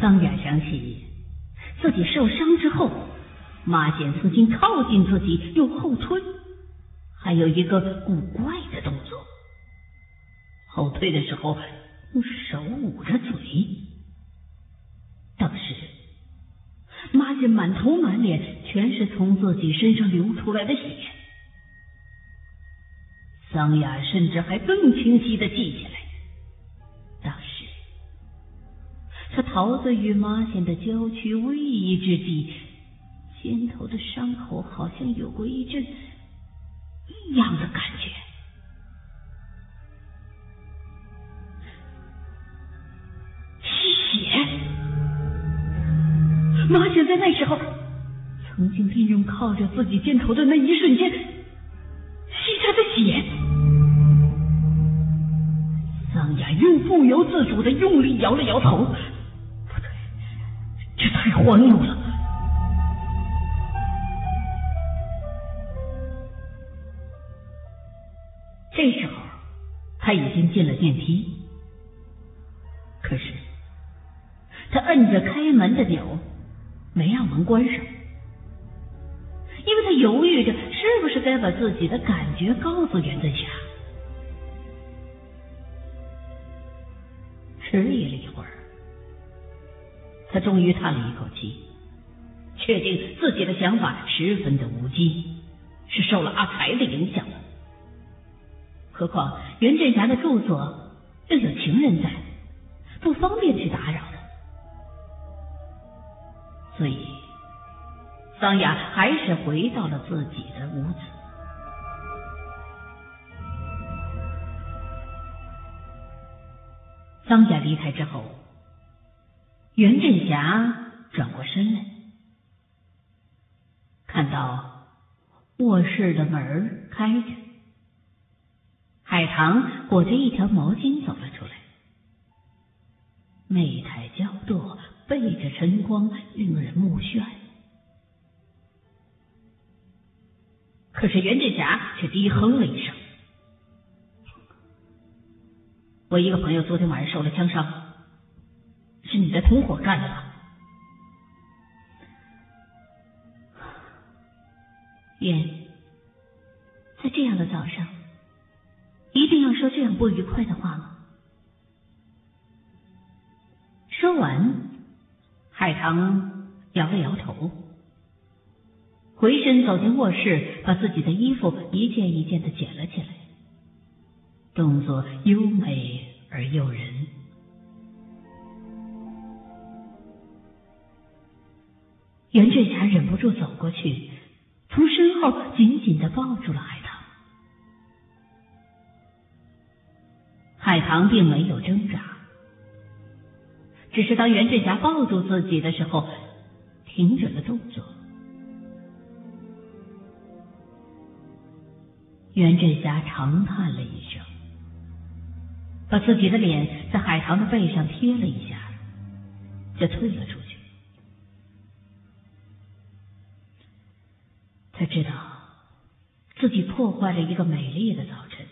桑雅想起自己受伤之后，马显思竟靠近自己又后退，还有一个古怪的动作。后退的时候用手捂着嘴。当时马显满头满脸全是从自己身上流出来的血。桑雅甚至还更清晰的记起来，桃子与马显的郊区位移之际，肩头的伤口好像有过一阵异样的感觉。是血！马显在那时候曾经利用靠着自己肩头的那一瞬间吸他的血。桑雅又不由自主的用力摇了摇头，太荒谬了。这时候他已经进了电梯，可是他摁着开门的钮，没让门关上，因为他犹豫着是不是该把自己的感觉告诉袁振霞。迟疑了一会儿，他终于叹了一口气，确定自己的想法十分的无稽，是受了阿才的影响。何况袁振霞的住所又有情人在，不方便去打扰的，所以桑雅还是回到了自己的屋子。桑家离开之后，袁振霞转过身来，看到卧室的门开着，海棠裹着一条毛巾走了出来，媚态娇惰，背着晨光，令人目眩。可是袁振霞却低哼了一声。我一个朋友昨天晚上受了枪伤，是你的同伙干的吧？燕，在这样的早上，一定要说这样不愉快的话吗？说完，海棠摇了摇头，回身走进卧室，把自己的衣服一件一件的捡了起来。动作优美而诱人，袁振霞忍不住走过去，从身后紧紧的抱住了海棠。海棠并没有挣扎，只是当袁振霞抱住自己的时候，停止了动作。袁振霞长叹了一声。把自己的脸在海棠的背上贴了一下，就退了出去。他知道自己破坏了一个美丽的早晨，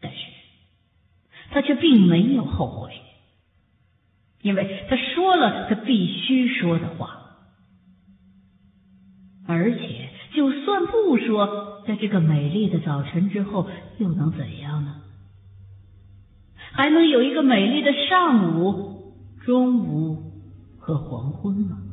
但是他却并没有后悔，因为他说了他必须说的话，而且就算不说。在这个美丽的早晨之后，又能怎样呢？还能有一个美丽的上午、中午和黄昏吗？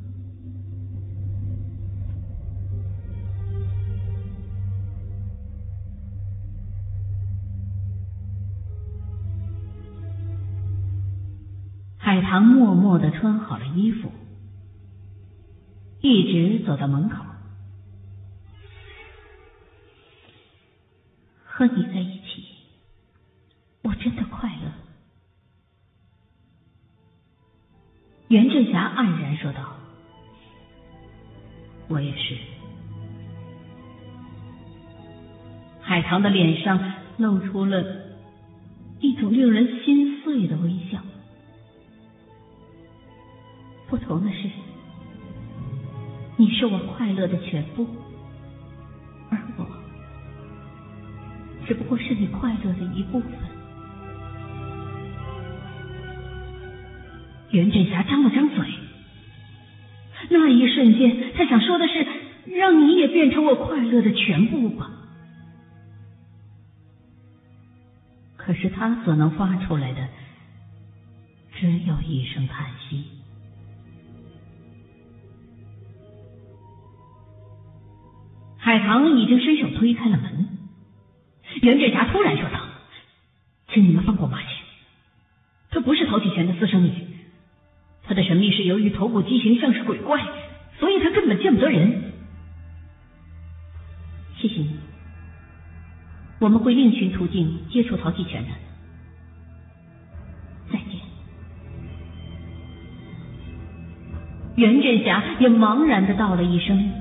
海棠默默的穿好了衣服，一直走到门口。和你在一起，我真的快乐。袁振霞黯然说道：“我也是。”海棠的脸上露出了一种令人心碎的微笑。不同的是，你是我快乐的全部。而我只不过是你快乐的一部分。袁振霞张了张嘴，那一瞬间，他想说的是：“让你也变成我快乐的全部吧。”可是他所能发出来的，只有一声叹息。海棠已经伸手推开了门，袁振霞突然说道：“请你们放过马姐，她不是陶启全的私生女，她的神秘是由于头部畸形像是鬼怪，所以她根本见不得人。谢谢你。”我们会另寻途径接触陶继全的。再见。袁振霞也茫然的道了一声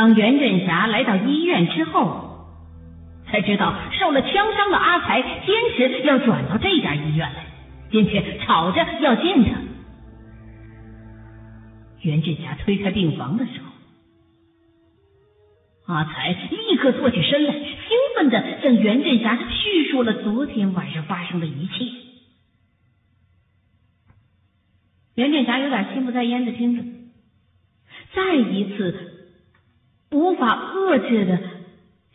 当袁振霞来到医院之后。才知道受了枪伤的阿才坚持要转到这家医院来，并且吵着要见他。袁振霞推开病房的时候，阿才立刻坐起身来，兴奋的向袁振霞叙述了昨天晚上发生的一切。袁振霞有点心不在焉的听着，再一次无法遏制的。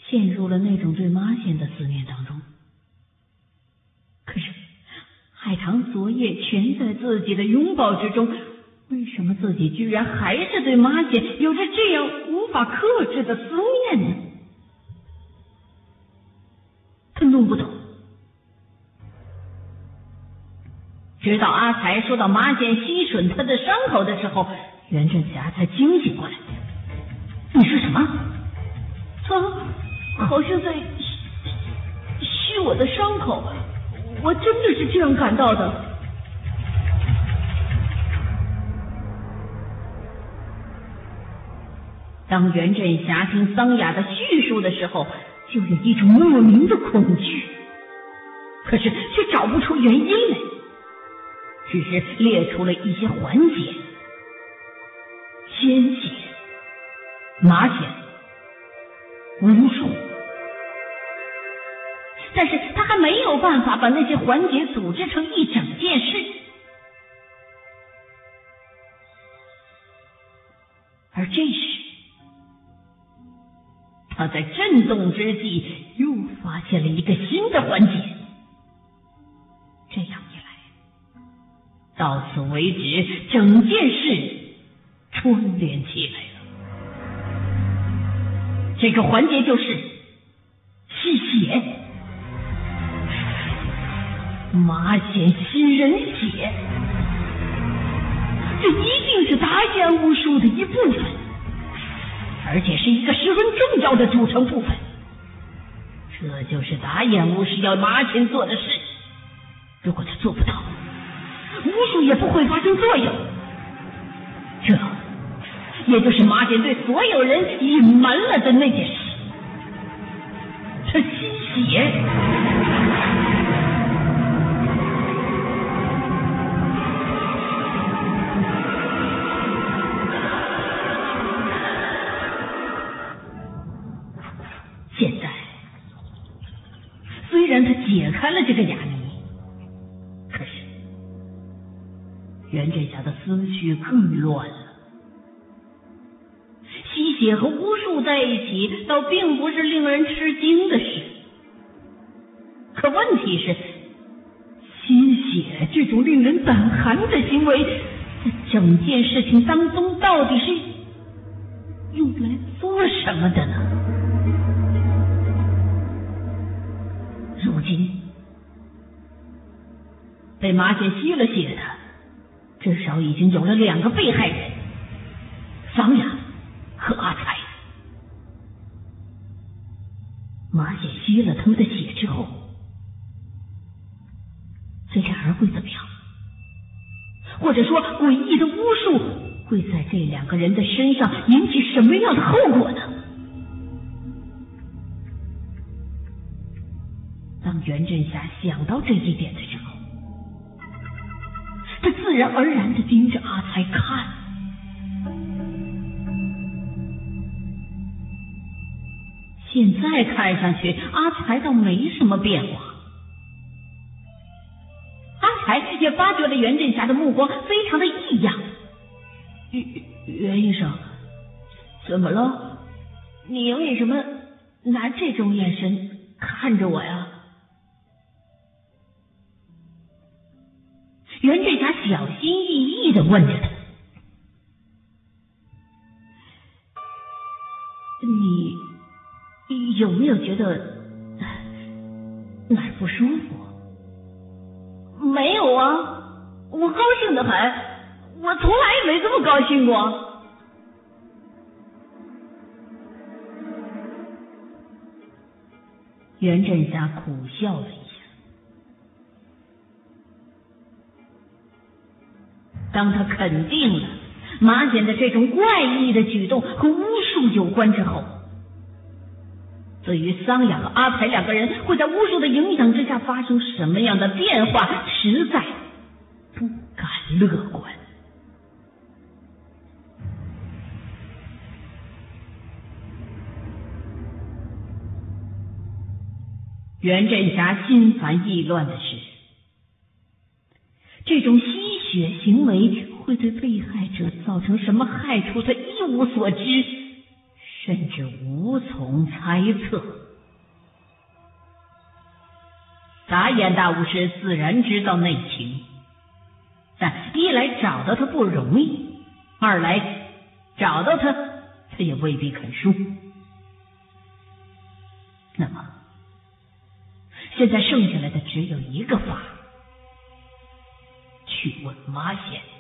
陷入了那种对妈线的思念当中。可是海棠昨夜全在自己的拥抱之中，为什么自己居然还是对妈线有着这样无法克制的思念呢？他弄不懂。直到阿才说到妈线吸吮他的伤口的时候，袁振霞才惊醒过来。你说什么？啊？好像在吸我的伤口，我真的是这样感到的。当袁振霞听桑雅的叙述的时候，就有一种莫名的恐惧，可是却找不出原因来，只是列出了一些环节：鲜血、麻血、巫术。但是他还没有办法把那些环节组织成一整件事，而这时，他在震动之际又发现了一个新的环节。这样一来，到此为止，整件事串联起来了。这个环节就是吸血。马显吸人血，这一定是打眼巫术的一部分，而且是一个十分重要的组成部分。这就是打眼巫师要马显做的事。如果他做不到，巫术也不会发生作用。也就是马显对所有人隐瞒了的那件事。他吸血。现在，虽然他解开了这个哑谜，可是袁振霞的思绪更乱。血和巫术在一起，倒并不是令人吃惊的事。可问题是，吸血这种令人胆寒的行为，在整件事情当中，到底是用来做什么的呢？如今被马姐吸了血的，至少已经有了两个被害人：桑雅这两个人的身上引起什么样的后果呢？当袁振霞想到这一点的时候，他自然而然的盯着阿才看。现在看上去，阿才倒没什么变化。阿才也发觉了袁振霞的目光非常的异样。医生，怎么了？你为什么拿这种眼神看着我呀？袁振霞小心翼翼的问着他：“你有没有觉得哪儿不舒服？”“没有啊，我高兴的很，我从来也没这么高兴过。”袁振霞苦笑了一下。当他肯定了马显的这种怪异的举动和巫术有关之后，对于桑雅和阿才两个人会在巫术的影响之下发生什么样的变化，实在不敢乐观。袁振霞心烦意乱的是，这种吸血行为会对被害者造成什么害处，他一无所知，甚至无从猜测。打眼大巫师自然知道内情，但一来找到他不容易，二来找到他，他也未必肯说。那么？现在剩下来的只有一个法，去问妈先。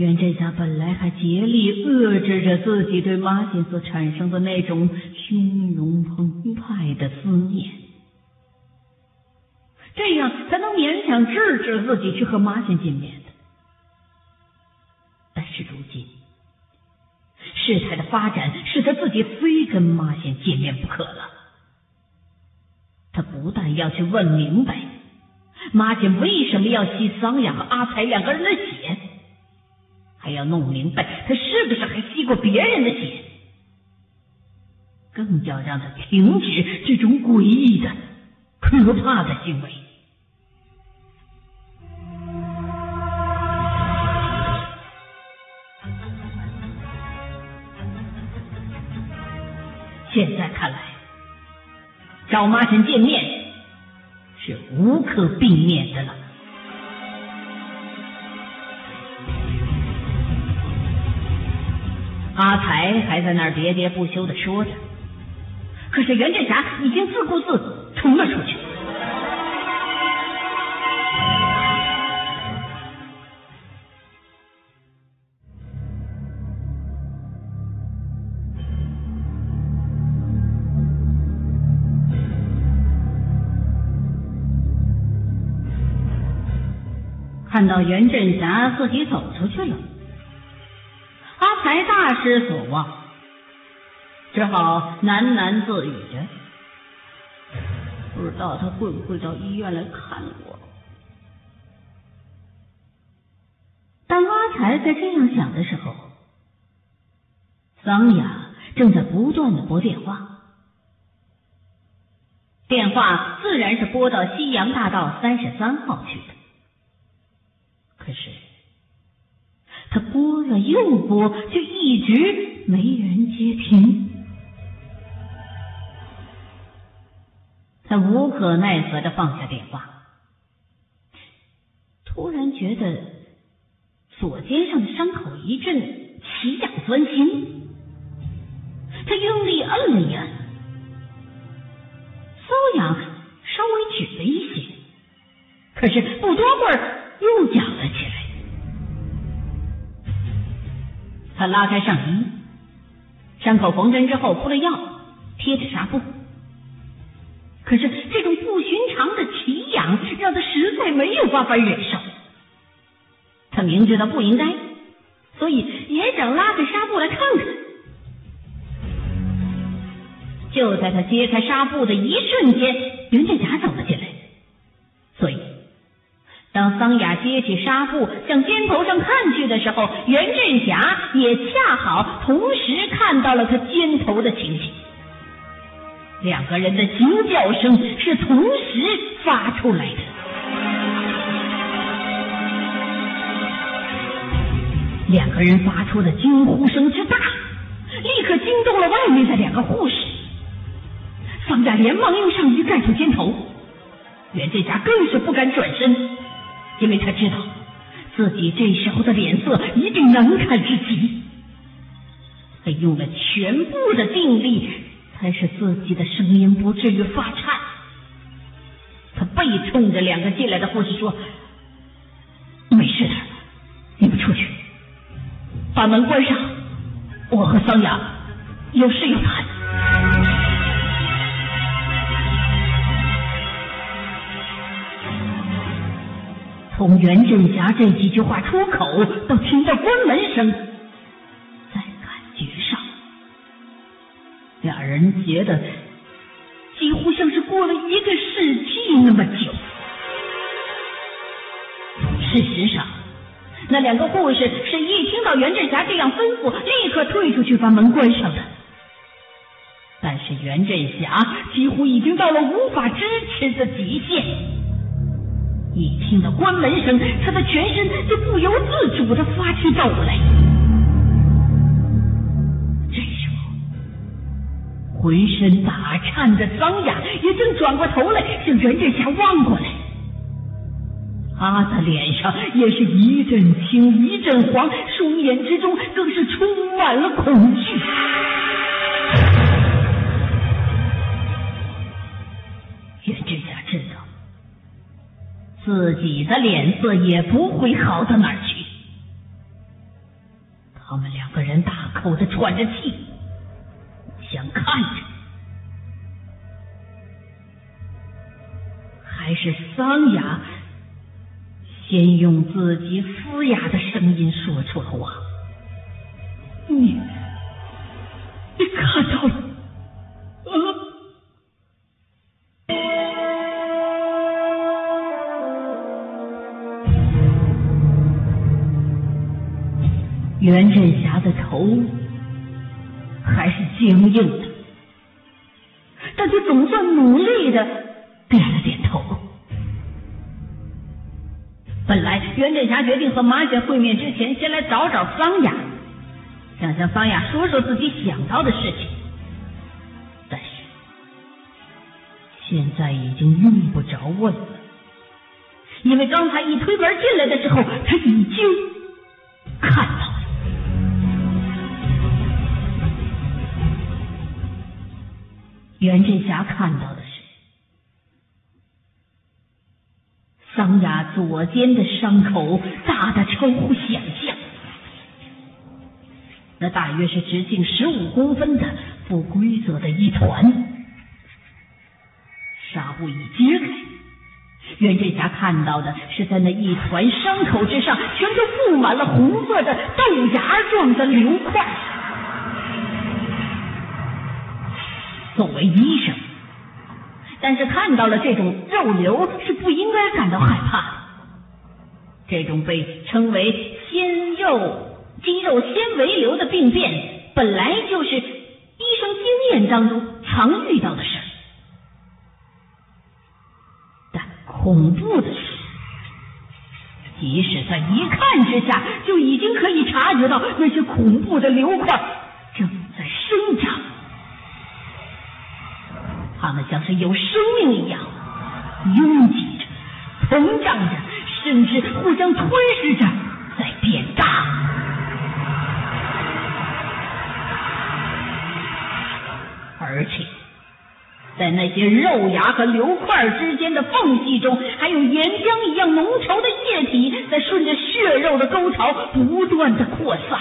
袁振霞本来还竭力遏制着自己对马显所产生的那种汹涌澎湃的思念，这样才能勉强制止自己去和马显见面的。但是如今，事态的发展使他自己非跟马显见面不可了。他不但要去问明白马显为什么要吸桑雅和阿才两个人的血。还要弄明白他是不是还吸过别人的血，更要让他停止这种诡异的、可怕的行为。现在看来，找妈神见面是无可避免的了。阿才还在那儿喋喋不休的说着，可是袁振霞已经自顾自冲了出去。看到袁振霞自己走出去了。才大失所望，只好喃喃自语着：“不知道他会不会到医院来看我。”当阿才在这样想的时候，桑雅正在不断的拨电话，电话自然是拨到西洋大道三十三号去的，可是。他拨了又拨，却一直没人接听。他无可奈何的放下电话，突然觉得左肩上的伤口一阵奇痒钻心，他用力摁了一摁，瘙痒稍微止了一些，可是不多会儿又痒了起来。他拉开上衣，伤口缝针之后敷了药，贴着纱布。可是这种不寻常的奇痒让他实在没有办法忍受。他明知道不应该，所以也想拉开纱布来看看。就在他揭开纱布的一瞬间，袁振霞走了进来。当桑雅揭起纱布向肩头上看去的时候，袁振霞也恰好同时看到了他肩头的情形。两个人的惊叫声是同时发出来的，两个人发出的惊呼声之大，立刻惊动了外面的两个护士。方雅连忙用上衣盖住肩头，袁振霞更是不敢转身，因为他知道自己这时候的脸色一定难看至极。他用了全部的定力。才使自己的声音不至于发颤。他背冲着两个进来的护士说：“没事的，你们出去，把门关上。我和桑雅有事要谈。”从袁振霞这几句话出口到听到关门声。俩人觉得几乎像是过了一个世纪那么久。事实上，那两个护士是一听到袁振霞这样吩咐，立刻退出去把门关上的。但是袁振霞几乎已经到了无法支持的极限，一听到关门声，他的全身就不由自主的发起抖来。这时候浑身打颤的桑雅也正转过头来向袁振霞望过来，他的脸上也是一阵青一阵黄，双眼之中更是充满了恐惧。自己的脸色也不会好到哪儿去，他们两个人大口的喘着气。想看着，还是桑雅先用自己嘶哑的声音说出了话：“你，你袁振霞的头。还是僵硬的，但他总算努力的点了点头。本来袁振霞决定和马姐会面之前，先来找找桑雅，想向桑雅说说自己想到的事情。但是现在已经用不着问了，因为刚才一推门进来的时候，他已经看袁振霞看到的是桑雅左肩的伤口大的超乎想象，那大约是直径十五公分的不规则的一团。纱布一揭开，袁振霞看到的是在那一团伤口之上，全都布满了红色的豆芽状的瘤块。作为医生，但是看到了这种肉瘤是不应该感到害怕的。这种被称为纤肉肌肉纤维瘤的病变，本来就是医生经验当中常遇到的事儿。但恐怖的是，即使在一看之下就已经可以察觉到那些恐怖的瘤块正在生长。他们像是有生命一样拥挤着、膨胀着，甚至互相吞噬着，在变大。而且，在那些肉芽和瘤块之间的缝隙中，还有岩浆一样浓稠的液体在顺着血肉的沟槽不断的扩散。